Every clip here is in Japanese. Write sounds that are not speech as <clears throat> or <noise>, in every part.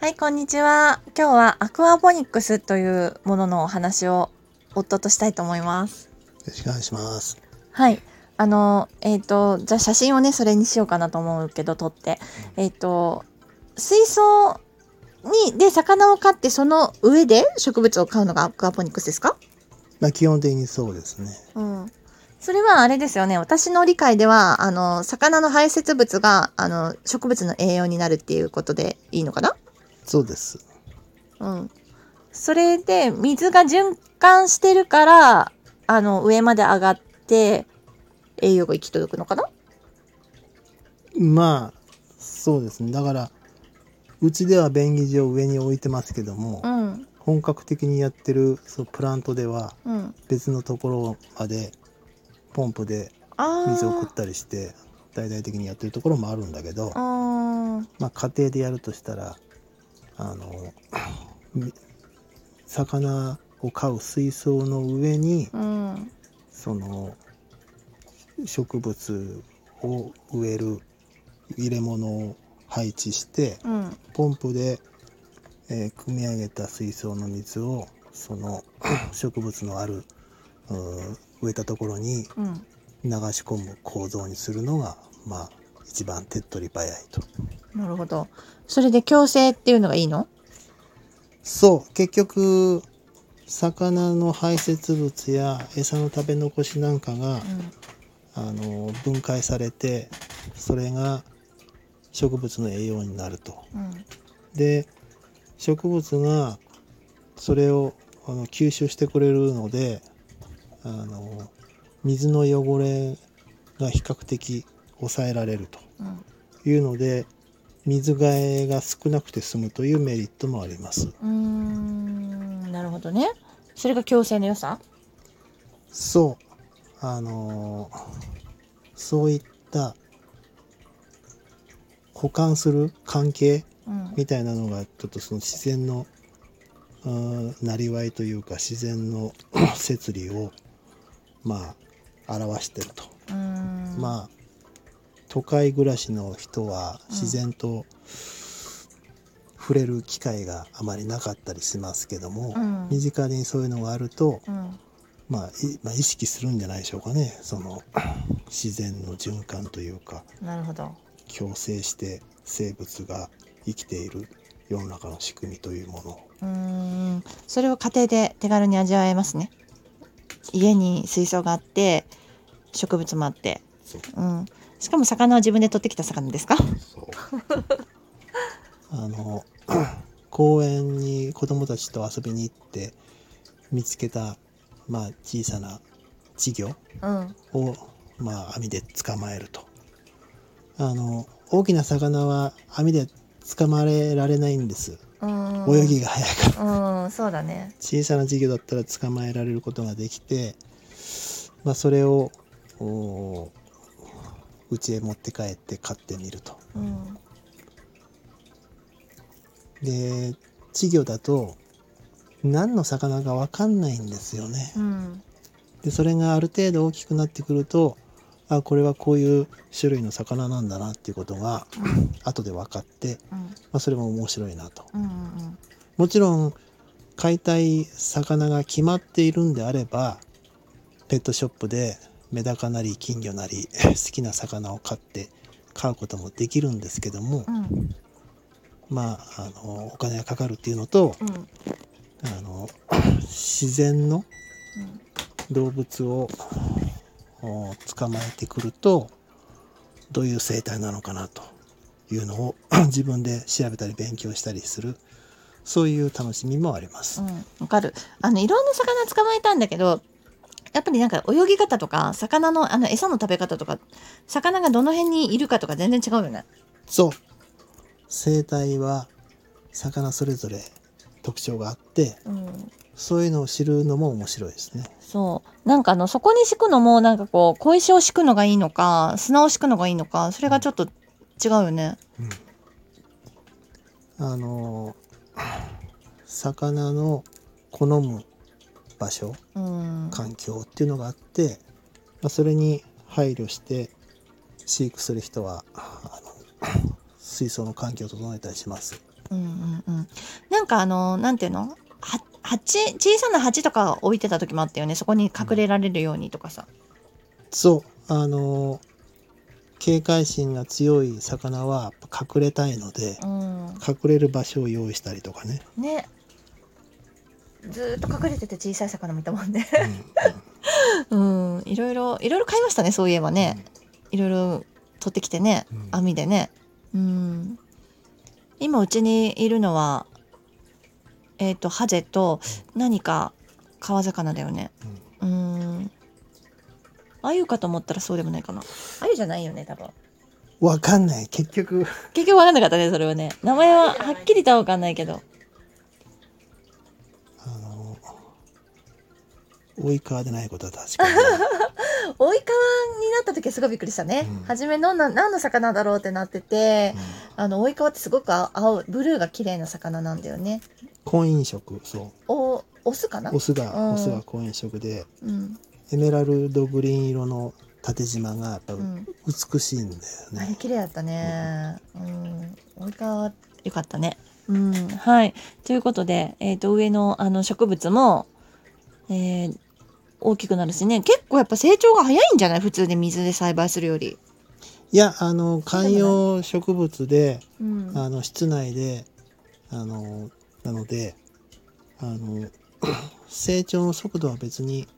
はい、こんにちは。今日はアクアポニックスというもののお話を夫としたいと思います。よろしくお願いします。はい。あの、えっ、と、じゃあ写真をね、それにしようかなと思うけど、撮って。えっ、と、水槽に、で、魚を飼って、その上で植物を飼うのがアクアポニックスですか？まあ基本的にそうですね。うん。それはあれですよね。私の理解では、あの、魚の排泄物が、あの、植物の栄養になるっていうことでいいのかな？そうです。うん。それで、水が循環してるから、あの、上まで上がって、栄養が行き届くのかな？まあそうですね。だからうちでは便宜上上に置いてますけども、うん。本格的にやってるそうプラントではうん。別のところまでポンプで。水を送ったりして大々的にやってるところもあるんだけど、まあ家庭でやるとしたらあのみ魚を飼う水槽の上にうん。その植物を植える入れ物を配置してうん。ポンプで、えー汲み上げた水槽の水をその <clears throat> 植物のある植えたところにうん。流し込む構造にするのがまあ一番手っ取り早いと。なるほど。それで共生っていうのがいいの？そう結局魚の排泄物や餌の食べ残しなんかが、あの分解されてそれが植物の栄養になると。うん。で植物がそれをあの吸収してくれるのであの水の汚れが比較的抑えられるとうん。いうので水替えが少なくて済むというメリットもあります。うーん。なるほどね。それが共生の良さ？そうあのそういった保管する関係うん。みたいなのがちょっとその自然のうんなりわいというか自然の <coughs> 摂理をまあ表してると。まあ都会暮らしの人は自然と触れる機会があまりなかったりしますけども、うん身近にそういうのがあると、うん。まあ、いまあ意識するんじゃないでしょうかねその <coughs> 自然の循環というかなるほど。共生して生物が生きている世の中の仕組みというものをうーん。それを家庭で手軽に味わえますね。家に水槽があって、植物もあって。そううん。しかも魚は自分で取ってきた魚ですか？そうあの <coughs> 公園に子供たちと遊びに行って見つけた、まあ、小さな稚魚うん。を、まあ、網で捕まえるとあの大きな魚は網で捕まえられないんですうん。泳ぎが速いからうん、そうだね。小さな稚魚だったら捕まえられることができて、まあ、それをお家へ持って帰って飼ってみると。うん。で稚魚だと何の魚か分かんないんですよね。うん。でそれがある程度大きくなってくるとあこれはこういう種類の魚なんだなっていうことが後で分かって、うん。まあ、それも面白いなと。うん。うん。もちろん飼いたい魚が決まっているんであればペットショップでメダカなり金魚なり <laughs> 好きな魚を飼って飼うこともできるんですけども、うん。まああのお金がかかるっていうのとうん。あの自然の動物をお捕まえてくるとどういう生態なのかなというのを <clears throat> 自分で調べたり勉強したりするそういう楽しみもあります。うん。わかる。あの、いろんな魚捕まえたんだけど、やっぱりなんか泳ぎ方とか、魚のあの餌の食べ方とか、魚がどの辺にいるかとか全然違うよね。そう生態は魚それぞれ特徴があってうん。そういうのを知るのも面白いですね。そう。なんかあの、そこに敷くのも、なんかこう、小石を敷くのがいいのか、砂を敷くのがいいのか、それがちょっと違うよね。あの魚の好む場所うん。環境っていうのがあって、まあ、それに配慮して飼育する人はあの <coughs> 水槽の環境を整えたりします。うんうんうん。なんかあの、なんていうの？は鉢、小さな鉢とか置いてた時もあったよね。そこに隠れられるようにとかさ。そうあの警戒心が強い魚は隠れたいのでうん。隠れる場所を用意したりとかね、ね。ずーっと隠れてて小さい魚見たもんね。うんうん。いろいろ、いろいろ買いましたね、そういえばね。いろいろ取ってきてね。うん網でね。うん。今うちにいるのは、えっ、と、ハゼと何か川魚だよね。うん。あゆかと思ったらそうでもないかな。あゆじゃないよね、多分。わかんない結局結局わかんなかったね、それはね。名前ははっきりとはわかんないけど。あの追い川でないことは確かに <laughs> 追い川になった時はすごいびっくりしたね。うん初めのな何の魚だろうってなってて、あの、追い川ってすごく青、青ブルーが綺麗な魚なんだよね。婚姻色そお、オスかな？うオスが、うんオスが婚姻色でうん。エメラルドグリーン色の縦縞がやっぱうん。美しいんだよね、あれ綺麗だったね。うん。追い川、よかったね。うん。はい。ということで、えっ、と、上のあの植物も、えー大きくなるしね。結構やっぱ成長が早いんじゃない？普通で水で栽培するより。いやあの観葉植物でうん。あの室内であのなのであの <clears throat> 成長の速度は別に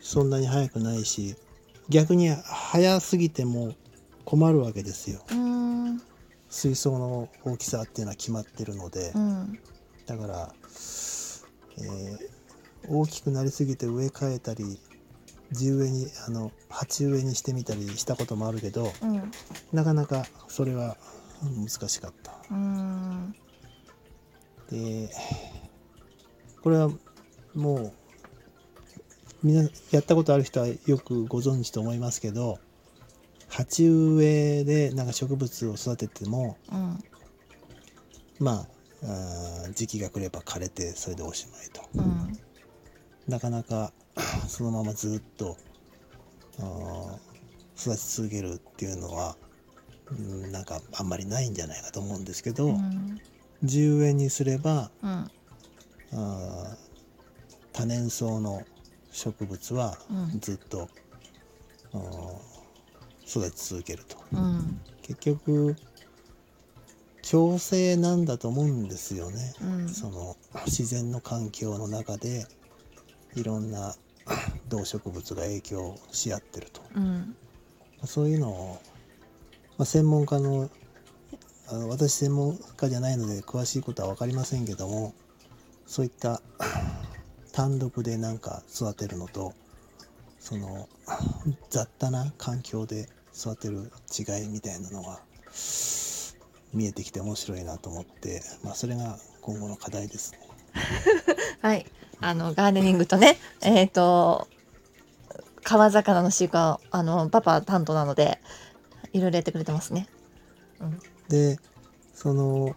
そんなに速くないし逆に速すぎても困るわけですようん。水槽の大きさっていうのは決まってるのでうん。だから、えー大きくなりすぎて植え替えたり地植えにあの鉢植えにしてみたりしたこともあるけどうん。なかなかそれは難しかった。うん。でこれはもうみんなやったことある人はよくご存知と思いますけど鉢植えでなんか植物を育ててもうん。まあ時期が来れば枯れてそれでおしまいとうん。なかなか <clears throat> そのままずっと育ち続けるっていうのはうんなんかあんまりないんじゃないかと思うんですけど、うん。地植えにすればうん。あー多年草の植物はうんずっと、あー育ち続けるとうん。結局共生なんだと思うんですよね、うん。その自然の環境の中でいろんな <coughs> 動植物が影響し合ってるとうん。そういうのを、まあ、専門家のあの私専門家じゃないので詳しいことは分かりませんけどもそういった <coughs> 単独でなんか育てるのとその雑多な環境で育てる違いみたいなのが見えてきて面白いなと思って、まあ、それが今後の課題ですね。<laughs> はい。あの、ガーデニングとね、<laughs> えっ、と、川魚の飼育は、あの、パパ担当なので、いろいろやってくれてますね。うん。でその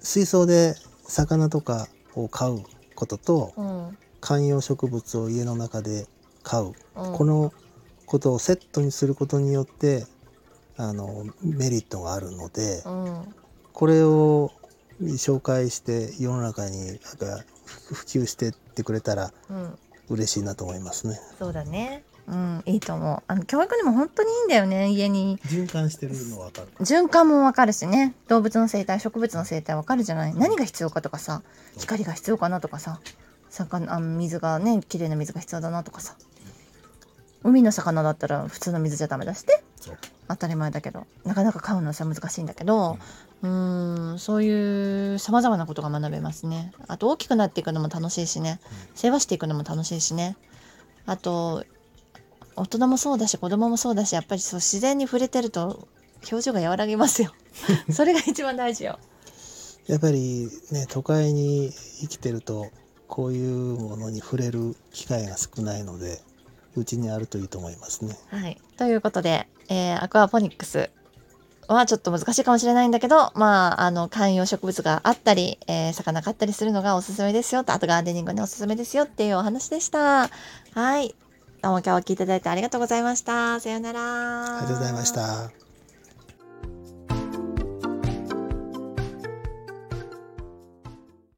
水槽で魚とかを飼うこととうん。観葉植物を家の中で飼う、うん、このことをセットにすることによってあのメリットがあるのでうん。これを紹介して世の中になんか普及してってくれたらうん。嬉しいなと思いますねそうだね。うん、いいと思う。あの、教育にも本当にいいんだよね、家に。循環してるの分かる循環もわかるしね。動物の生態、植物の生態わかるじゃない？何が必要かとかさ、光が必要かなとかさ、魚、あの水がね、綺麗な水が必要だなとかさ。海の魚だったら普通の水じゃダメだしてそう当たり前だけどなかなか飼うのはさ難しいんだけどうーん。そういうさまざまなことが学べますね。あと大きくなっていくのも楽しいしね。世話していくのも楽しいしね。あと大人もそうだし子供もそうだしやっぱりそう自然に触れてると表情が和らぎますよ。<laughs> それが一番大事よ。やっぱりね都会に生きてるとこういうものに触れる機会が少ないのでうちにあるといいと思いますね。はい。ということで、えーアクアポニックスはちょっと難しいかもしれないんだけど、まあ、あの、観葉植物があったり、えー魚買ったりするのがおすすめですよと、あとガーデニングにおすすめですよっていうお話でした。はい。どうも今日は聞いていただいてありがとうございました。さようなら。ありがとうございました。